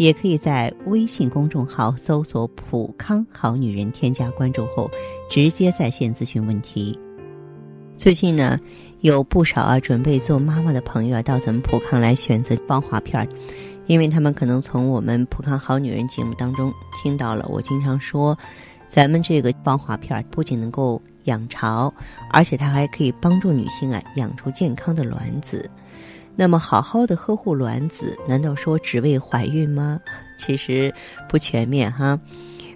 也可以在微信公众号搜索“普康好女人”，添加关注后。直接在线咨询问题。最近呢，有不少啊准备做妈妈的朋友啊，到咱们普康来选择芳华片儿，因为他们可能从我们普康好女人节目当中听到了我经常说，咱们这个芳华片儿不仅能够养巢，而且它还可以帮助女性啊养出健康的卵子。那么好好的呵护卵子，难道说只为怀孕吗？其实不全面哈。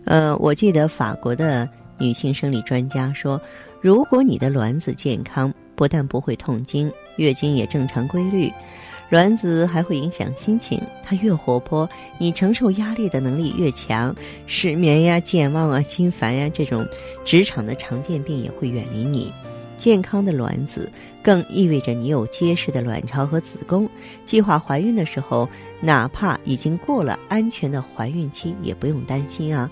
呃，我记得法国的。女性生理专家说，如果你的卵子健康，不但不会痛经，月经也正常规律，卵子还会影响心情。它越活泼，你承受压力的能力越强，失眠呀、健忘啊、心烦呀这种职场的常见病也会远离你。健康的卵子更意味着你有结实的卵巢和子宫，计划怀孕的时候，哪怕已经过了安全的怀孕期，也不用担心啊。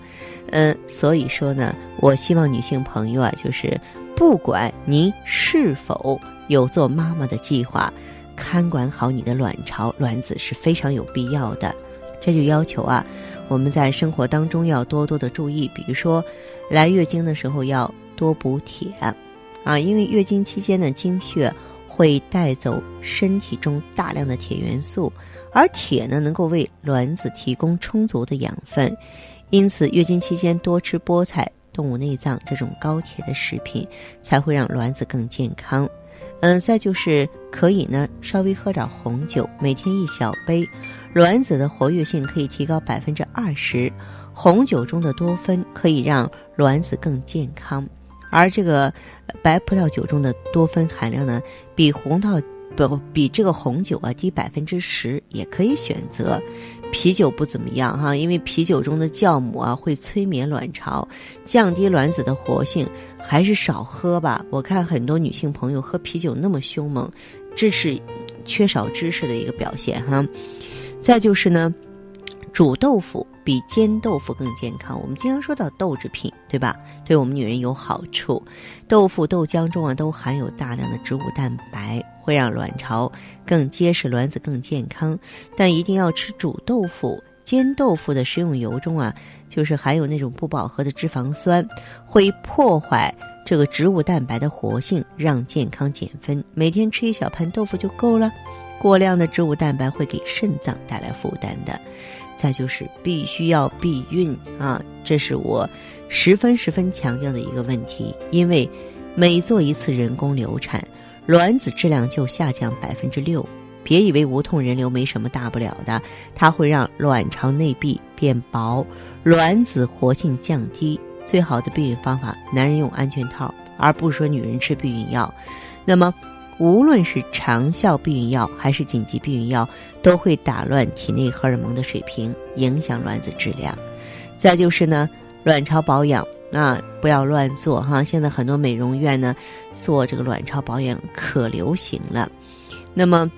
嗯，所以说呢，我希望女性朋友啊，就是不管您是否有做妈妈的计划，看管好你的卵巢、卵子是非常有必要的。这就要求啊，我们在生活当中要多多的注意，比如说来月经的时候要多补铁。啊，因为月经期间的经血会带走身体中大量的铁元素，而铁呢能够为卵子提供充足的养分，因此月经期间多吃菠菜、动物内脏这种高铁的食品，才会让卵子更健康。嗯，再就是可以呢稍微喝点红酒，每天一小杯，卵子的活跃性可以提高百分之二十。红酒中的多酚可以让卵子更健康。而这个白葡萄酒中的多酚含量呢，比红桃不比这个红酒啊低百分之十，也可以选择。啤酒不怎么样哈，因为啤酒中的酵母啊会催眠卵巢，降低卵子的活性，还是少喝吧。我看很多女性朋友喝啤酒那么凶猛，这是缺少知识的一个表现哈。再就是呢，煮豆腐。比煎豆腐更健康。我们经常说到豆制品，对吧？对我们女人有好处。豆腐、豆浆中啊都含有大量的植物蛋白，会让卵巢更结实，卵子更健康。但一定要吃煮豆腐。煎豆腐的食用油中啊，就是含有那种不饱和的脂肪酸，会破坏这个植物蛋白的活性，让健康减分。每天吃一小盘豆腐就够了。过量的植物蛋白会给肾脏带来负担的。再就是必须要避孕啊，这是我十分十分强调的一个问题。因为每做一次人工流产，卵子质量就下降百分之六。别以为无痛人流没什么大不了的，它会让卵巢内壁变薄，卵子活性降低。最好的避孕方法，男人用安全套，而不是说女人吃避孕药。那么。无论是长效避孕药还是紧急避孕药，都会打乱体内荷尔蒙的水平，影响卵子质量。再就是呢，卵巢保养啊，不要乱做哈。现在很多美容院呢，做这个卵巢保养可流行了。那么，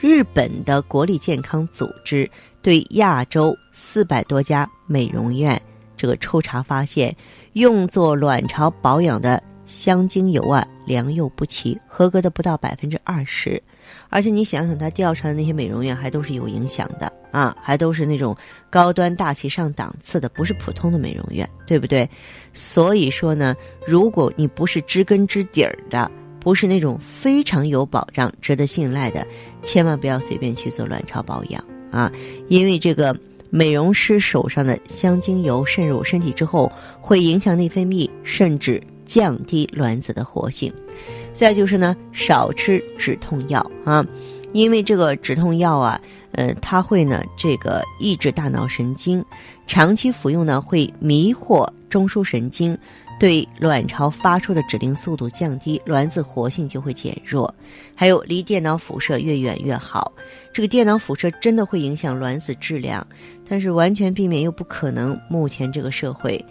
日本的国立健康组织对亚洲四百多家美容院这个抽查发现，用作卵巢保养的。香精油啊，良莠不齐，合格的不到百分之二十，而且你想想，他调查的那些美容院还都是有影响的啊，还都是那种高端大气上档次的，不是普通的美容院，对不对？所以说呢，如果你不是知根知底儿的，不是那种非常有保障、值得信赖的，千万不要随便去做卵巢保养啊，因为这个美容师手上的香精油渗入身体之后，会影响内分泌，甚至。降低卵子的活性，再就是呢，少吃止痛药啊，因为这个止痛药啊，呃，它会呢这个抑制大脑神经，长期服用呢会迷惑中枢神经，对卵巢发出的指令速度降低，卵子活性就会减弱。还有离电脑辐射越远越好，这个电脑辐射真的会影响卵子质量，但是完全避免又不可能。目前这个社会。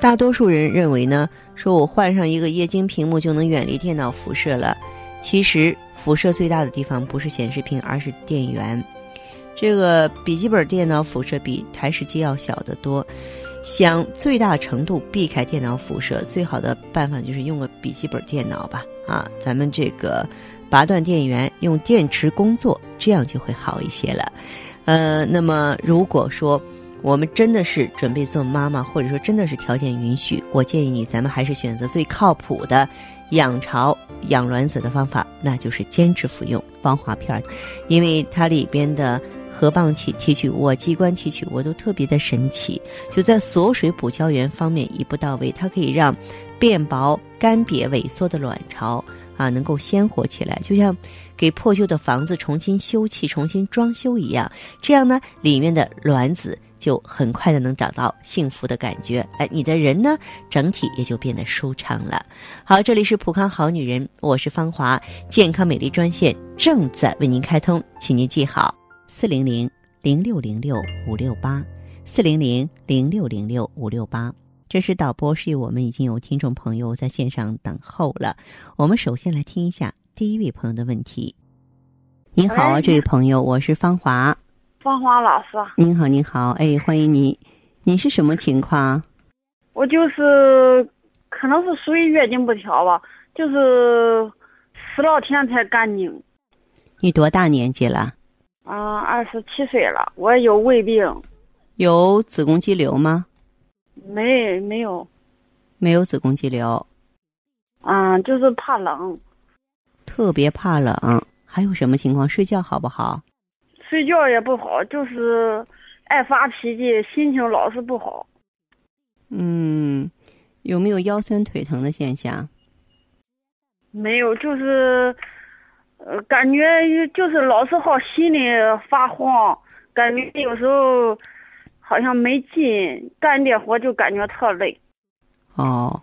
大多数人认为呢，说我换上一个液晶屏幕就能远离电脑辐射了。其实辐射最大的地方不是显示屏，而是电源。这个笔记本电脑辐射比台式机要小得多。想最大程度避开电脑辐射，最好的办法就是用个笔记本电脑吧。啊，咱们这个拔断电源，用电池工作，这样就会好一些了。呃，那么如果说我们真的是准备做妈妈，或者说真的是条件允许，我建议你，咱们还是选择最靠谱的养巢养卵子的方法，那就是坚持服用芳华片，因为它里边的。核棒体提取物、机关提取物都特别的神奇，就在锁水补胶原方面。一步到位。它可以让变薄、干瘪、萎缩的卵巢啊能够鲜活起来，就像给破旧的房子重新修葺、重新装修一样。这样呢，里面。的卵子就很快的能找到幸福的感觉。哎，你的人呢，整体也就变得舒畅了。好，这里是普康好女人，我是芳华，健康美丽专线正在为您开通，请您记好。四零零零六零六五六八，四零零零六零六五六八。这是导播示意我们已经有听众朋友在线上等候了。我们首先来听一下第一位朋友的问题。您好啊，这位朋友，我是芳华。芳华老师。您好，您好，哎，欢迎你。你是什么情况？我就是可能是属于月经不调吧，就是十来天才干净。你多大年纪了？啊，二十七岁了，我有胃病，有子宫肌瘤吗？没，没有，没有子宫肌瘤。嗯，就是怕冷，特别怕冷。还有什么情况？睡觉好不好？睡觉也不好，就是爱发脾气，心情老是不好。嗯，有没有腰酸腿疼的现象？没有，就是。呃，感觉就是老是好心里发慌，感觉有时候好像没劲，干点活就感觉特累。哦，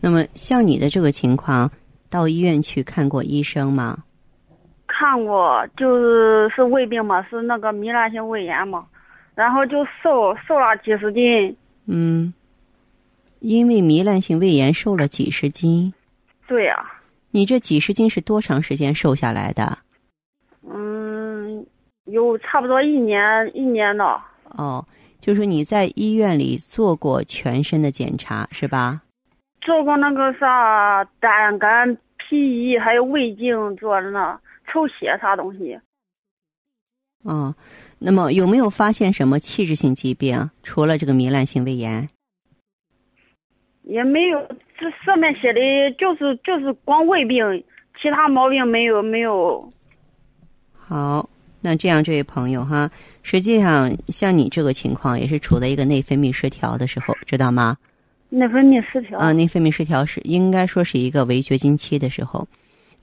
那么像你的这个情况，到医院去看过医生吗？看过，就是是胃病嘛，是那个糜烂性胃炎嘛，然后就瘦瘦了几十斤。嗯，因为糜烂性胃炎瘦了几十斤。对呀。你这几十斤是多长时间瘦下来的？嗯，有差不多一年一年了。哦，就是你在医院里做过全身的检查是吧？做过那个啥胆肝脾胰，还有胃镜做的那抽血啥东西。哦，那么有没有发现什么器质性疾病？除了这个糜烂性胃炎？也没有。这上面写的就是就是光胃病，其他毛病没有没有。好，那这样这位朋友哈，实际上像你这个情况也是处在一个内分泌失调的时候，知道吗？内分泌失调啊，内分泌失调是应该说是一个围绝经期的时候。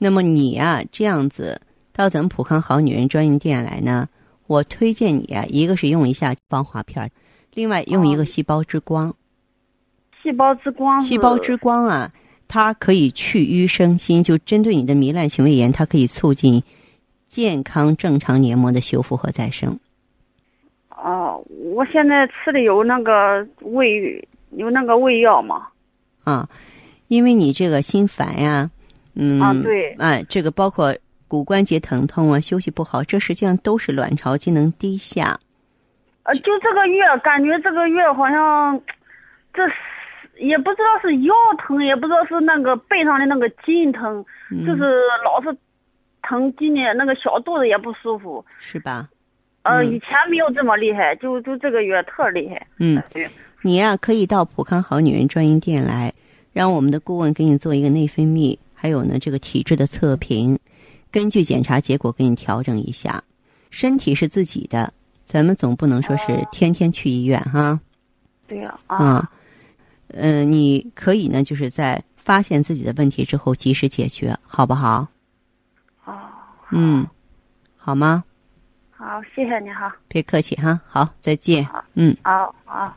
那么你呀，这样子到咱们普康好女人专营店来呢，我推荐你啊，一个是用一下防滑片，另外用一个细胞之光。细胞之光，细胞之光啊，它可以去瘀生新，就针对你的糜烂性胃炎，它可以促进健康正常黏膜的修复和再生。哦，我现在吃的有那个胃有那个胃药嘛？啊，因为你这个心烦呀，嗯，啊对，哎，这个包括骨关节疼痛啊，休息不好，这实际上都是卵巢机能低下。呃，就这个月，感觉这个月好像这。也不知道是腰疼，也不知道是那个背上的那个筋疼，就是老是疼，今年那个小肚子也不舒服，是吧？呃，以前没有这么厉害，就就这个月特厉害。嗯，你呀可以到普康好女人专营店来，让我们的顾问给你做一个内分泌，还有呢这个体质的测评，根据检查结果给你调整一下。身体是自己的，咱们总不能说是天天去医院哈。对呀，啊。嗯，你可以呢，就是在发现自己的问题之后及时解决，好不好？哦，嗯，好吗？好，谢谢你哈。别客气哈，好，再见。嗯，好好。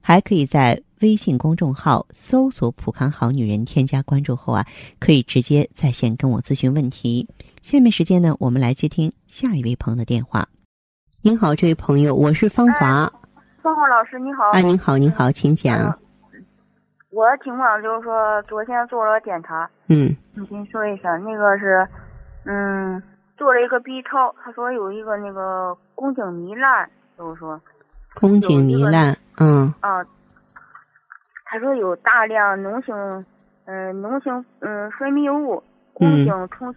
还可以在微信公众号搜索“普康好女人”，添加关注后啊，可以直接在线跟我咨询问题。下面时间呢，我们来接听下一位朋友的电话。您好，这位朋友，我是芳华。芳华老师，你好。啊，您好，您好，请讲。我的情况就是说，昨天做了检查。嗯。你先说一下，那个是，嗯，做了一个 B 超，他说有一个那个宫颈糜烂，就是说。宫颈糜烂，嗯。啊。他说有大量脓性，嗯，脓性，嗯，分泌物，宫颈充。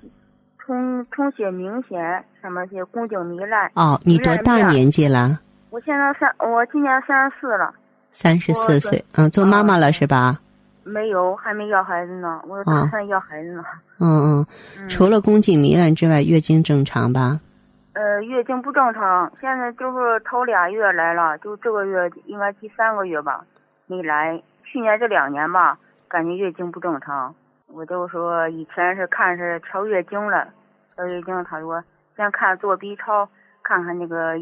充充血明显，什么些宫颈糜烂。哦，你多大年纪了？我现在三，我今年三十四了。三十四岁，嗯，做妈妈了是吧？没有，还没要孩子呢。我打算要孩子呢。嗯嗯。除了宫颈糜烂之外，月经正常吧？呃，月经不正常，现在就是头俩月来了，就这个月应该第三个月吧，没来。去年这两年吧，感觉月经不正常，我就说以前是看是调月经了。调月经，他说先看做 B 超，看看那个，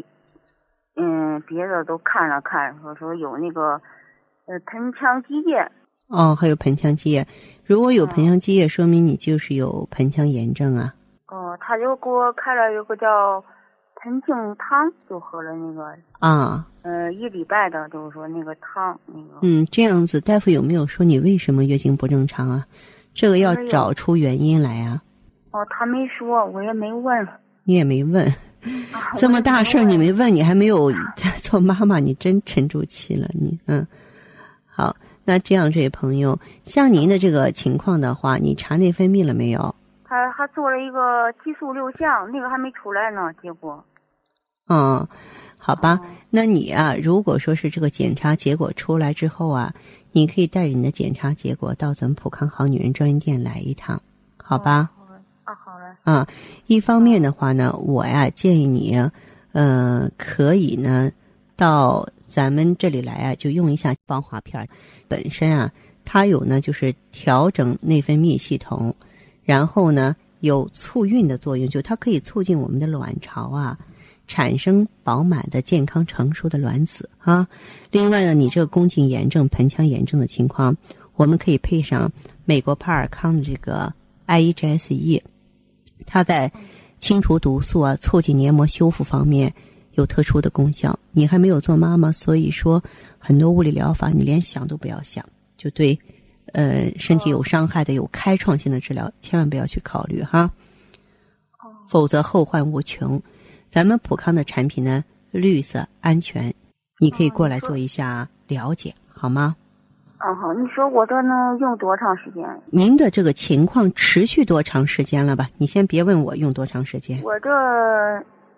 嗯，别的都看了看，说说有那个，呃，盆腔积液。哦，还有盆腔积液，如果有盆腔积液，说明你就是有盆腔炎症啊。哦，他就给我开了一个叫盆净汤，就喝了那个。啊。呃，一礼拜的，就是说那个汤那个。嗯，这样子，大夫有没有说你为什么月经不正常啊？这个要找出原因来啊。哦，他没说，我也没问。你也没问，这么大事儿你没问，你还没有 做妈妈，你真沉住气了，你嗯。好，那这样，这位朋友，像您的这个情况的话，你查内分泌了没有？他还做了一个激素六项，那个还没出来呢，结果。嗯，好吧，那你啊，如果说是这个检查结果出来之后啊，你可以带着你的检查结果到咱们普康好女人专营店来一趟，好吧？啊好嘞。啊，一方面的话呢，我呀建议你，呃，可以呢，到咱们这里来啊，就用一下芳华片儿。本身啊，它有呢，就是调整内分泌系统，然后呢，有促孕的作用，就它可以促进我们的卵巢啊，产生饱满的、健康成熟的卵子啊。另外呢，你这个宫颈炎症、盆腔炎症的情况，我们可以配上美国帕尔康的这个 IEGS-E。它在清除毒素啊、促进黏膜修复方面有特殊的功效。你还没有做妈妈，所以说很多物理疗法你连想都不要想，就对，呃，身体有伤害的、有开创性的治疗千万不要去考虑哈，否则后患无穷。咱们普康的产品呢，绿色、安全，你可以过来做一下了解，好吗？嗯好，你说我这能用多长时间？您的这个情况持续多长时间了吧？你先别问我用多长时间。我这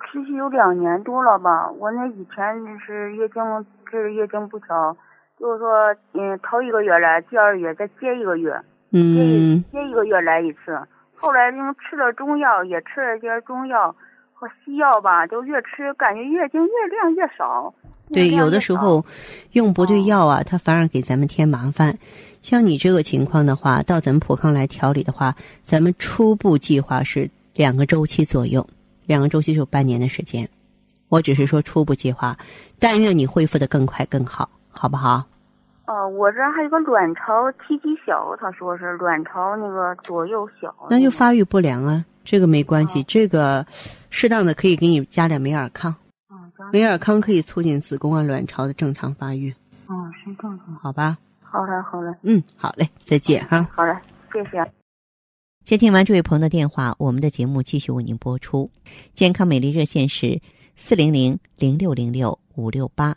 持续有两年多了吧？我那以前是月经是月经不调，就是说嗯头一个月来，第二个月再接一个月，嗯，接一个月来一次。后来用吃了中药，也吃了些中药和西药吧，就越吃感觉月经越量越少。对，有的时候用不对药啊，它反而给咱们添麻烦。像你这个情况的话，到咱们普康来调理的话，咱们初步计划是两个周期左右，两个周期就半年的时间。我只是说初步计划，但愿你恢复的更快更好，好不好？哦，我这还有个卵巢体积小，他说是卵巢那个左右小，那就发育不良啊，这个没关系，这个适当的可以给你加点美尔康。美尔康可以促进子宫啊、卵巢的正常发育。哦，是正常。好吧。好嘞，好嘞。嗯，好嘞，再见哈。好嘞，谢谢。接听完这位朋友的电话，我们的节目继续为您播出。健康美丽热线是四零零零六零六五六八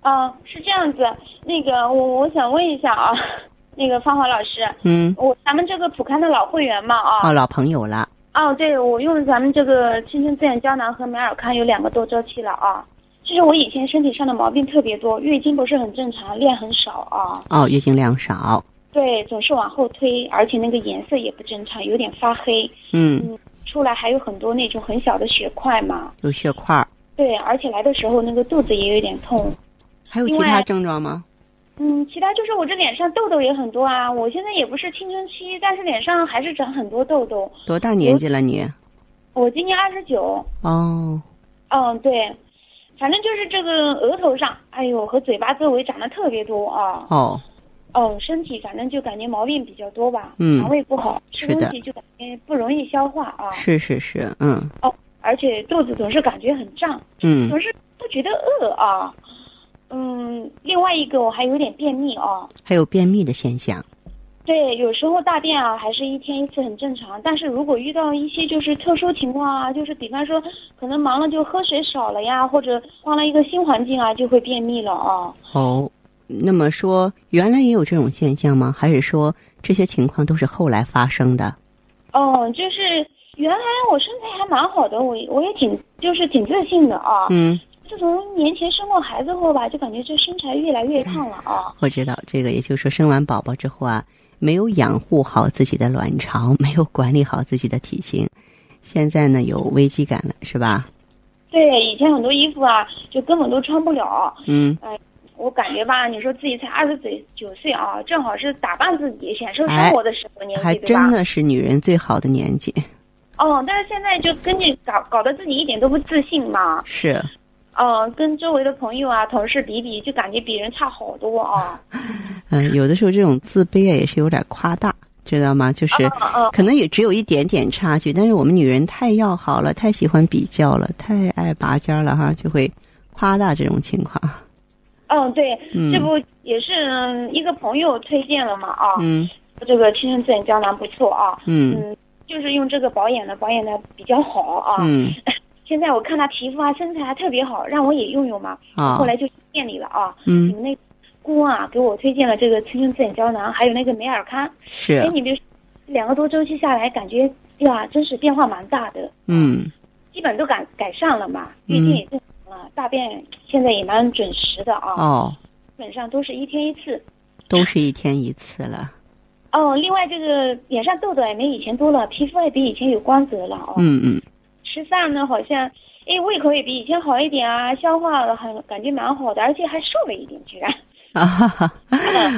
啊，是这样子，那个我我想问一下啊，那个芳华老师，嗯，我咱们这个普康的老会员嘛啊，哦，老朋友了。哦，对，我用咱们这个青春滋养胶囊和美尔康有两个多周期了啊。其实我以前身体上的毛病特别多，月经不是很正常，量很少啊。哦，月经量少。对，总是往后推，而且那个颜色也不正常，有点发黑。嗯。嗯，出来还有很多那种很小的血块嘛。有血块。对，而且来的时候那个肚子也有点痛。还有其他症状吗？嗯，其他就是我这脸上痘痘也很多啊。我现在也不是青春期，但是脸上还是长很多痘痘。多大年纪了你？我今年二十九。哦。嗯，对，反正就是这个额头上，哎呦，和嘴巴周围长得特别多啊。哦。哦，身体反正就感觉毛病比较多吧。嗯。肠胃不好，吃东西就感觉不容易消化啊。是是是，嗯。哦，而且肚子总是感觉很胀。嗯。总是不觉得饿啊。嗯，另外一个我还有点便秘哦，还有便秘的现象。对，有时候大便啊，还是一天一次很正常。但是如果遇到一些就是特殊情况啊，就是比方说可能忙了就喝水少了呀，或者换了一个新环境啊，就会便秘了啊。哦，那么说原来也有这种现象吗？还是说这些情况都是后来发生的？哦，就是原来我身材还蛮好的，我我也挺就是挺自信的啊。嗯。自从年前生过孩子后吧，就感觉这身材越来越胖了啊。我知道这个，也就是说生完宝宝之后啊，没有养护好自己的卵巢，没有管理好自己的体型，现在呢有危机感了，是吧？对，以前很多衣服啊，就根本都穿不了。嗯。哎，我感觉吧，你说自己才二十岁九岁啊，正好是打扮自己、享受生活的时候年纪，还真的是女人最好的年纪。哦，但是现在就根据搞搞得自己一点都不自信嘛。是。嗯，跟周围的朋友啊、同事比比，就感觉比人差好多啊。嗯，有的时候这种自卑啊，也是有点夸大，知道吗？就是可能也只有一点点差距，但是我们女人太要好了，太喜欢比较了，太爱拔尖了哈，就会夸大这种情况。嗯，对，这不也是一个朋友推荐了嘛啊？嗯，这个青春滋养胶囊不错啊。嗯嗯，就是用这个保养的，保养的比较好啊。嗯。现在我看他皮肤啊，身材还特别好，让我也用用嘛。啊。后来就店里了啊。嗯。你们那顾问啊，给我推荐了这个青春滋养胶囊，还有那个美尔康。是。哎，你别说，两个多周期下来，感觉呀，真是变化蛮大的。嗯。基本都改改善了嘛，月经也正常了，大便现在也蛮准时的啊。哦。基本上都是一天一次。都是一天一次了。哦，另外这个脸上痘痘也没以前多了，皮肤也比以前有光泽了哦。嗯嗯。吃饭呢，好像，哎，胃口也比以前好一点啊，消化了很感觉蛮好的，而且还瘦了一点，居然。啊哈哈！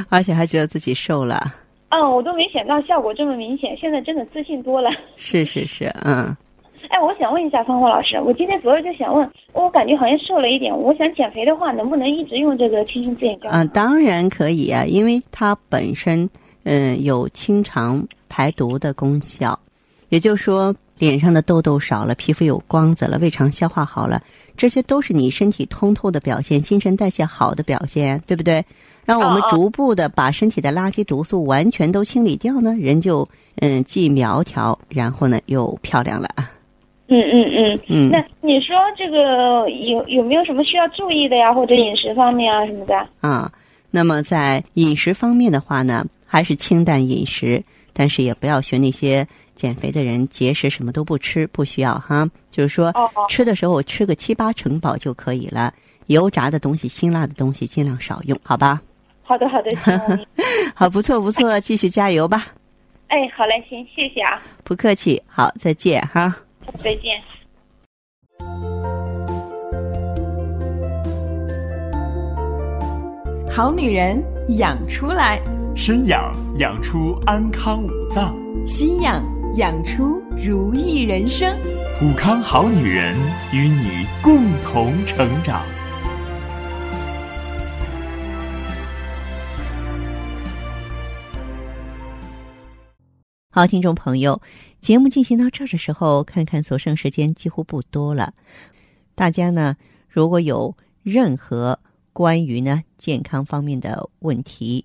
而且还觉得自己瘦了。嗯，我都没想到效果这么明显，现在真的自信多了。是是是，嗯。哎，我想问一下芳华老师，我今天主要就想问，我感觉好像瘦了一点，我想减肥的话，能不能一直用这个青春滋养胶？嗯，当然可以啊，因为它本身嗯有清肠排毒的功效，也就是说。脸上的痘痘少了，皮肤有光泽了，胃肠消化好了，这些都是你身体通透的表现，新陈代谢好的表现，对不对？让我们逐步的把身体的垃圾毒素完全都清理掉呢，人就嗯既苗条，然后呢又漂亮了。嗯嗯嗯嗯。那你说这个有有没有什么需要注意的呀？或者饮食方面啊什么的？啊，那么在饮食方面的话呢，还是清淡饮食，但是也不要学那些。减肥的人节食什么都不吃，不需要哈。就是说，吃的时候吃个七八成饱就可以了。油炸的东西、辛辣的东西尽量少用，好吧？好的，好的，好，不错，不错，继续加油吧。哎，好嘞，行，谢谢啊。不客气，好，再见哈。再见。好女人养出来，身养养出安康五脏。心养养出如意人生。普康好女人与你共同成长。好听众朋友节目进行到这儿的时候看看所剩时间几乎不多了。大家呢如果有任何关于呢健康方面的问题